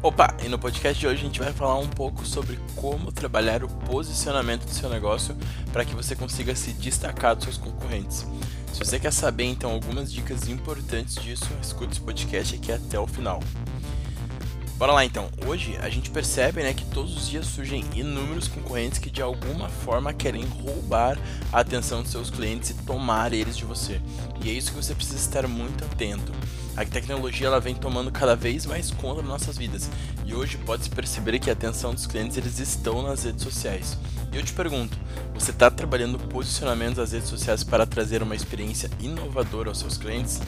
Opa, e no podcast de hoje a gente vai falar um pouco sobre como trabalhar o posicionamento do seu negócio para que você consiga se destacar dos seus concorrentes. Se você quer saber então algumas dicas importantes disso, escute esse podcast aqui até o final. Bora lá então. Hoje a gente percebe né, que todos os dias surgem inúmeros concorrentes que de alguma forma querem roubar a atenção dos seus clientes e tomar eles de você. E é isso que você precisa estar muito atento. A tecnologia ela vem tomando cada vez mais conta das nossas vidas e hoje pode-se perceber que a atenção dos clientes eles estão nas redes sociais. E eu te pergunto, você está trabalhando posicionamento das redes sociais para trazer uma experiência inovadora aos seus clientes?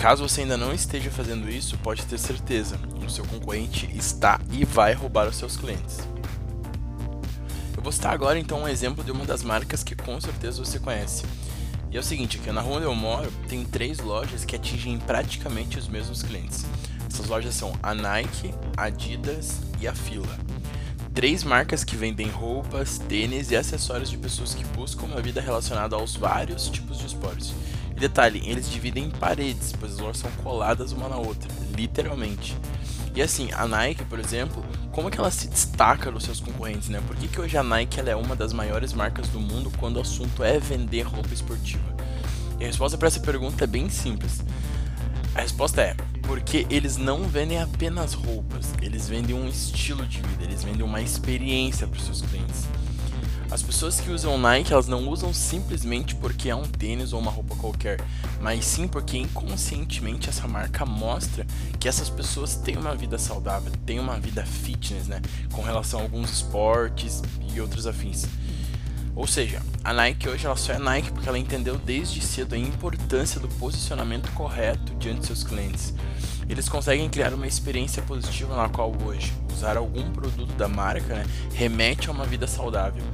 Caso você ainda não esteja fazendo isso, pode ter certeza, o seu concorrente está e vai roubar os seus clientes. Eu vou citar agora então um exemplo de uma das marcas que com certeza você conhece. E é o seguinte, aqui na rua onde eu moro tem três lojas que atingem praticamente os mesmos clientes. Essas lojas são a Nike, a Adidas e a Fila. Três marcas que vendem roupas, tênis e acessórios de pessoas que buscam uma vida relacionada aos vários tipos de esportes. Detalhe, eles dividem em paredes, pois as lojas são coladas uma na outra, literalmente. E assim, a Nike, por exemplo, como é que ela se destaca dos seus concorrentes, né? Por que, que hoje a Nike é uma das maiores marcas do mundo quando o assunto é vender roupa esportiva? E a resposta para essa pergunta é bem simples. A resposta é porque eles não vendem apenas roupas, eles vendem um estilo de vida, eles vendem uma experiência para os seus clientes. As pessoas que usam Nike, elas não usam simplesmente porque é um tênis ou uma roupa qualquer, mas sim porque inconscientemente essa marca mostra que essas pessoas têm uma vida saudável, têm uma vida fitness, né, com relação a alguns esportes e outros afins. Ou seja, a Nike hoje ela só é Nike porque ela entendeu desde cedo a importância do posicionamento correto diante de seus clientes. Eles conseguem criar uma experiência positiva na qual hoje usar algum produto da marca né, remete a uma vida saudável.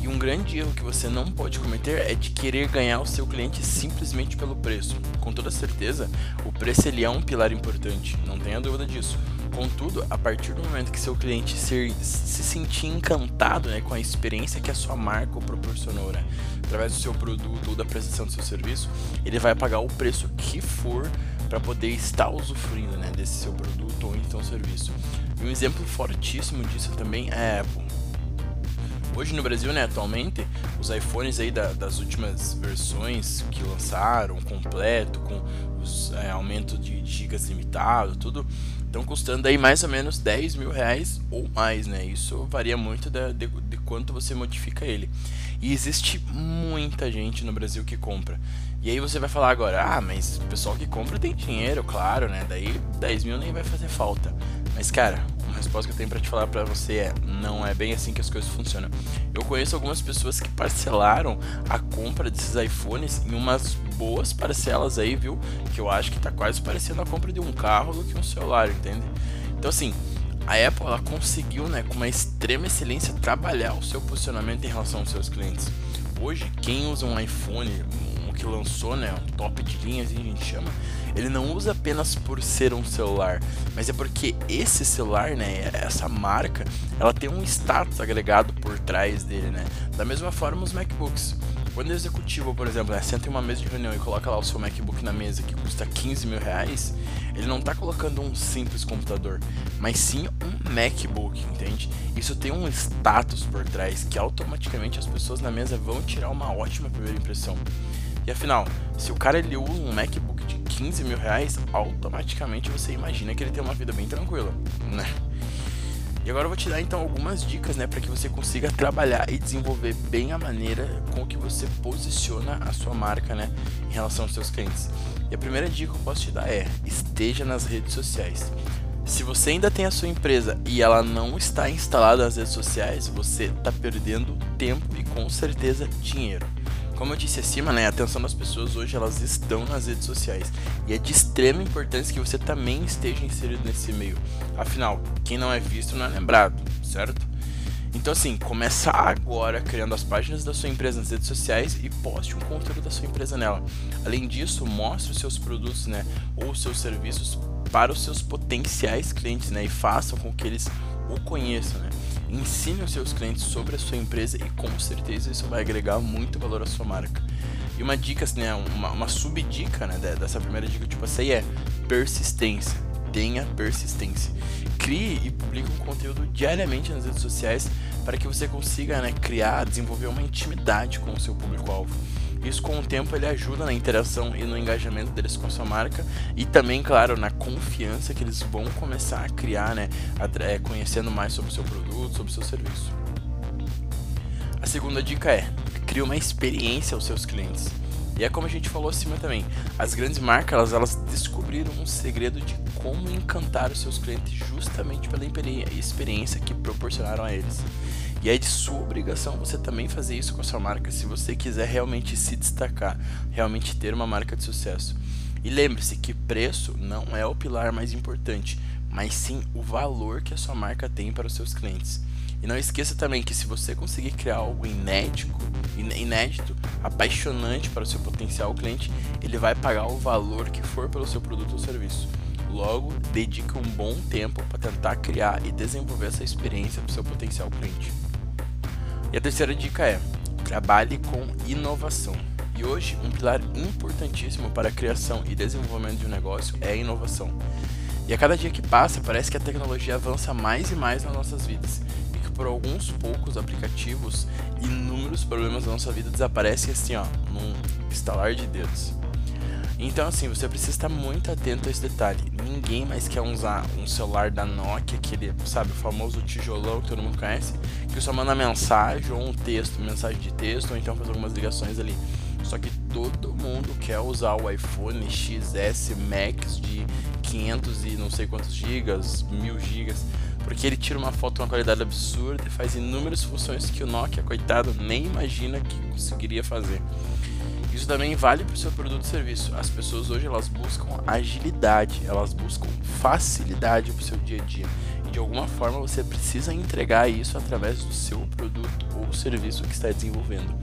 E um grande erro que você não pode cometer é de querer ganhar o seu cliente simplesmente pelo preço. Com toda certeza, o preço ele é um pilar importante, não tenha dúvida disso. Contudo, a partir do momento que seu cliente se, se sentir encantado né, com a experiência que a sua marca o proporcionou, né, através do seu produto ou da prestação do seu serviço, ele vai pagar o preço que for para poder estar usufruindo né, desse seu produto ou então serviço. E um exemplo fortíssimo disso também é a Apple. Hoje no Brasil, né, atualmente, os iPhones aí da, das últimas versões que lançaram, completo, com os é, aumento de gigas limitado, tudo, estão custando aí mais ou menos 10 mil reais ou mais, né? Isso varia muito de, de, de quanto você modifica ele. E existe muita gente no Brasil que compra. E aí você vai falar agora, ah, mas o pessoal que compra tem dinheiro, claro, né? Daí 10 mil nem vai fazer falta. Mas cara, uma resposta que eu tenho para te falar para você é: não é bem assim que as coisas funcionam. Eu conheço algumas pessoas que parcelaram a compra desses iPhones em umas boas parcelas aí, viu? Que eu acho que tá quase parecendo a compra de um carro do que um celular, entende? Então assim, a Apple ela conseguiu, né, com uma extrema excelência trabalhar o seu posicionamento em relação aos seus clientes. Hoje, quem usa um iPhone, que lançou, né, um top de linha, assim a gente chama, ele não usa apenas por ser um celular, mas é porque esse celular, né, essa marca, ela tem um status agregado por trás dele, né? Da mesma forma os MacBooks. Quando o executivo, por exemplo, né, senta em uma mesa de reunião e coloca lá o seu MacBook na mesa que custa 15 mil reais, ele não está colocando um simples computador, mas sim um MacBook, entende? Isso tem um status por trás que automaticamente as pessoas na mesa vão tirar uma ótima primeira impressão. E afinal, se o cara ele usa um MacBook de 15 mil reais, automaticamente você imagina que ele tem uma vida bem tranquila, né? E agora eu vou te dar então algumas dicas, né, para que você consiga trabalhar e desenvolver bem a maneira com que você posiciona a sua marca, né, em relação aos seus clientes. E a primeira dica que eu posso te dar é: esteja nas redes sociais. Se você ainda tem a sua empresa e ela não está instalada nas redes sociais, você está perdendo tempo e com certeza dinheiro. Como eu disse acima, né, a atenção das pessoas hoje elas estão nas redes sociais e é de extrema importância que você também esteja inserido nesse meio. Afinal, quem não é visto não é lembrado, certo? Então assim, começa agora criando as páginas da sua empresa nas redes sociais e poste um conteúdo da sua empresa nela. Além disso, mostre os seus produtos, né, ou os seus serviços para os seus potenciais clientes, né, e façam com que eles o conheçam, né. Ensine os seus clientes sobre a sua empresa e com certeza isso vai agregar muito valor à sua marca. E uma dica, assim, né, uma, uma subdica né, dessa primeira dica que eu te passei é persistência. tenha persistência. Crie e publique um conteúdo diariamente nas redes sociais para que você consiga né, criar, desenvolver uma intimidade com o seu público-alvo. Isso com o tempo ele ajuda na interação e no engajamento deles com a sua marca e também, claro, na confiança que eles vão começar a criar, né, é, conhecendo mais sobre o seu produto, sobre o seu serviço. A segunda dica é: crie uma experiência aos seus clientes. E é como a gente falou acima também, as grandes marcas elas, elas descobriram um segredo de como encantar os seus clientes justamente pela experiência que proporcionaram a eles. E é de sua obrigação você também fazer isso com a sua marca se você quiser realmente se destacar, realmente ter uma marca de sucesso. E lembre-se que preço não é o pilar mais importante, mas sim o valor que a sua marca tem para os seus clientes. E não esqueça também que se você conseguir criar algo inédito, inédito, apaixonante para o seu potencial cliente, ele vai pagar o valor que for pelo seu produto ou serviço. Logo, dedique um bom tempo para tentar criar e desenvolver essa experiência para o seu potencial cliente. E a terceira dica é: trabalhe com inovação. E hoje, um pilar importantíssimo para a criação e desenvolvimento de um negócio é a inovação. E a cada dia que passa, parece que a tecnologia avança mais e mais nas nossas vidas por alguns poucos aplicativos, inúmeros problemas da nossa vida desaparecem assim, ó, num estalar de dedos. Então, assim, você precisa estar muito atento a esse detalhe. Ninguém mais quer usar um celular da Nokia, aquele, sabe, o famoso tijolão que todo mundo conhece, que só manda mensagem ou um texto, mensagem de texto, ou então faz algumas ligações ali. Só que todo mundo quer usar o iPhone XS Max de 500 e não sei quantos gigas, mil gigas porque ele tira uma foto com uma qualidade absurda e faz inúmeras funções que o Nokia, coitado, nem imagina que conseguiria fazer. Isso também vale para o seu produto e serviço. As pessoas hoje elas buscam agilidade, elas buscam facilidade para o seu dia a dia. E de alguma forma você precisa entregar isso através do seu produto ou serviço que está desenvolvendo.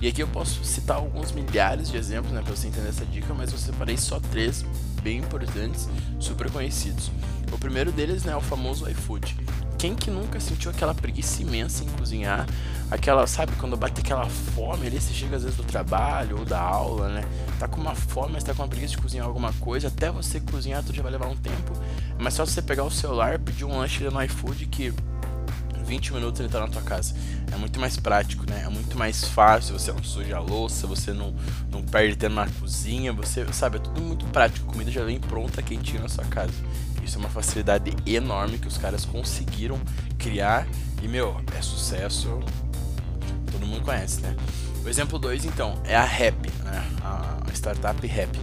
E aqui eu posso citar alguns milhares de exemplos né, para você entender essa dica, mas eu separei só três bem importantes, super conhecidos. O primeiro deles né, é o famoso iFood. Quem que nunca sentiu aquela preguiça imensa em cozinhar? Aquela, sabe, quando bate aquela fome ali, você chega às vezes do trabalho ou da aula, né? Tá com uma fome, mas tá com uma preguiça de cozinhar alguma coisa, até você cozinhar tudo já vai levar um tempo. Mas só você pegar o celular, pedir um lanche no iFood que 20 minutos ele tá na tua casa. É muito mais prático, né? É muito mais fácil, você não suja a louça, você não, não perde tempo na cozinha, você sabe, é tudo muito prático. A comida já vem pronta, quentinha na sua casa. Isso é uma facilidade enorme que os caras conseguiram criar e, meu, é sucesso. Todo mundo conhece, né? O exemplo 2, então, é a Rap, né? A startup Rap.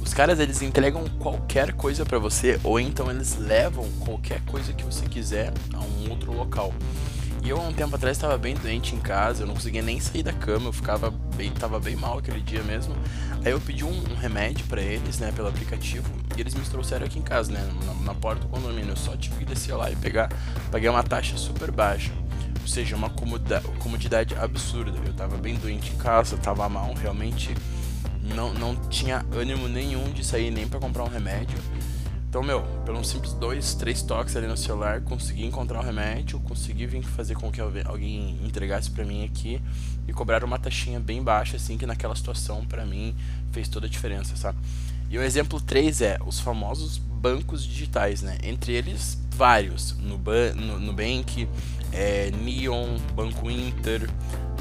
Os caras eles entregam qualquer coisa para você ou então eles levam qualquer coisa que você quiser a um outro local. E eu, há um tempo atrás, estava bem doente em casa, eu não conseguia nem sair da cama, eu ficava bem, tava bem mal aquele dia mesmo. Aí eu pedi um, um remédio para eles, né, pelo aplicativo, e eles me trouxeram aqui em casa, né, na, na, porta do condomínio. Eu só tive que descer lá e pegar, paguei uma taxa super baixa. Ou seja, uma comodidade, absurda. Eu tava bem doente em casa, tava mal, realmente não, não tinha ânimo nenhum de sair nem para comprar um remédio. Então, meu, pelo simples dois, três toques ali no celular, consegui encontrar o um remédio, consegui vir fazer com que alguém entregasse para mim aqui e cobrar uma taxinha bem baixa, assim, que naquela situação para mim fez toda a diferença, sabe? E o exemplo 3 é os famosos bancos digitais, né? Entre eles, vários. Nubank, Nubank é, Neon, Banco Inter,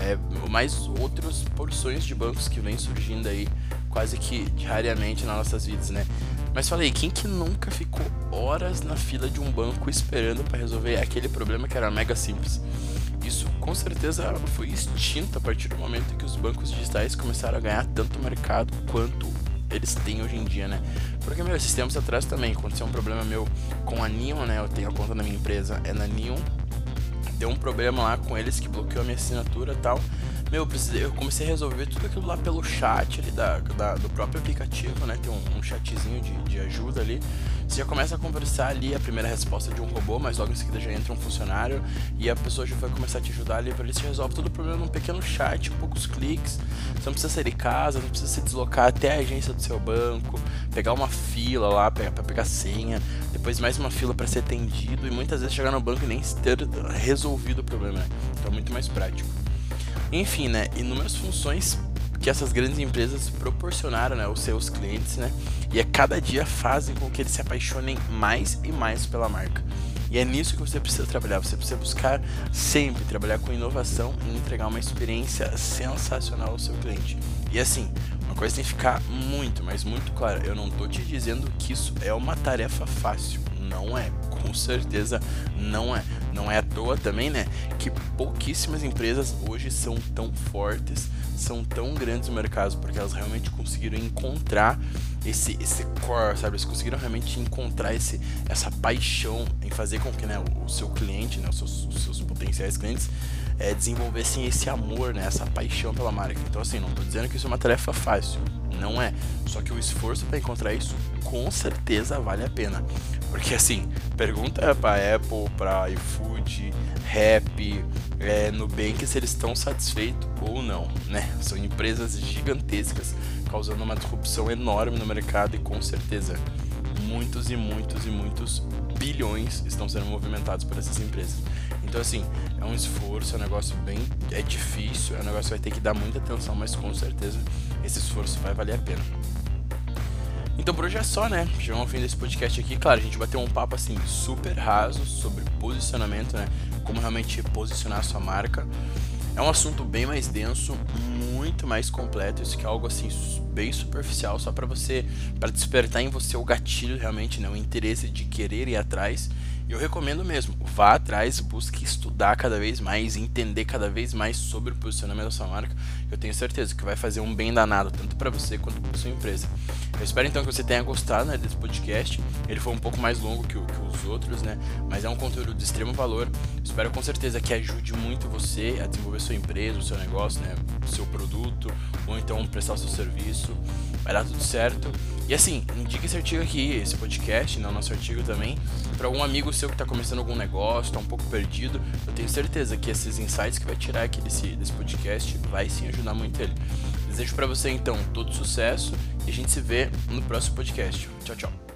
é, mais outras porções de bancos que vem surgindo aí quase que diariamente nas nossas vidas, né? Mas falei, quem que nunca ficou horas na fila de um banco esperando para resolver aquele problema que era mega simples? Isso com certeza foi extinto a partir do momento que os bancos digitais começaram a ganhar tanto mercado quanto eles têm hoje em dia, né? Porque, meu, esses tempos atrás também aconteceu um problema meu com a Neon, né? Eu tenho a conta da minha empresa, é na Neon. Deu um problema lá com eles que bloqueou a minha assinatura e tal. Meu, eu, precisei, eu comecei a resolver tudo aquilo lá pelo chat ali da, da do próprio aplicativo, né? Tem um, um chatzinho de, de ajuda ali. Você já começa a conversar ali, a primeira resposta de um robô, mas logo em seguida já entra um funcionário e a pessoa já vai começar a te ajudar ali para ele se resolve todo o problema num pequeno chat, poucos cliques. Você não precisa sair de casa, não precisa se deslocar até a agência do seu banco, pegar uma fila lá para pegar senha, depois mais uma fila para ser atendido e muitas vezes chegar no banco e nem ter resolvido o problema. Né? Então é muito mais prático. Enfim, né? Inúmeras funções que essas grandes empresas proporcionaram né, aos seus clientes, né? E a cada dia fazem com que eles se apaixonem mais e mais pela marca. E é nisso que você precisa trabalhar. Você precisa buscar sempre trabalhar com inovação e entregar uma experiência sensacional ao seu cliente. E assim, uma coisa tem que ficar muito, mas muito clara. Eu não estou te dizendo que isso é uma tarefa fácil. Não é. Com certeza não é. Não é à toa também, né? Que pouquíssimas empresas hoje são tão fortes, são tão grandes no mercado, porque elas realmente conseguiram encontrar esse, esse core, sabe? Eles conseguiram realmente encontrar esse, essa paixão em fazer com que né, o, seu cliente, né, os, seus, os seus potenciais clientes, é, desenvolvessem esse amor, né, essa paixão pela marca. Então, assim, não estou dizendo que isso é uma tarefa fácil, não é. Só que o esforço para encontrar isso com certeza vale a pena. Porque, assim, pergunta para Apple, para iFood, Rap, é, Nubank se eles estão satisfeitos ou não, né? São empresas gigantescas causando uma disrupção enorme no mercado e com certeza muitos e muitos e muitos bilhões estão sendo movimentados por essas empresas. Então assim, é um esforço, é um negócio bem é difícil, é um negócio que vai ter que dar muita atenção, mas com certeza esse esforço vai valer a pena. Então por hoje é só, né? Chegamos ao fim desse podcast aqui. Claro, a gente bateu um papo assim super raso sobre posicionamento, né? Como realmente posicionar a sua marca. É um assunto bem mais denso, muito mais completo, isso que é algo assim bem superficial, só para você, para despertar em você o gatilho realmente, né, o interesse de querer ir atrás. Eu recomendo mesmo, vá atrás, busque estudar cada vez mais, entender cada vez mais sobre o posicionamento da sua marca. Eu tenho certeza que vai fazer um bem danado tanto para você quanto para sua empresa. Eu espero então que você tenha gostado né, desse podcast. Ele foi um pouco mais longo que, que os outros, né? Mas é um conteúdo de extremo valor. Espero com certeza que ajude muito você a desenvolver sua empresa, o seu negócio, né? O seu produto, ou então prestar o seu serviço. Vai dar tudo certo. E assim, indique esse artigo aqui, esse podcast, né, o nosso artigo também, para algum amigo seu que está começando algum negócio, está um pouco perdido. Eu tenho certeza que esses insights que vai tirar aqui desse, desse podcast vai sim ajudar muito ele. Desejo para você então todo sucesso e a gente se vê no próximo podcast. Tchau, tchau.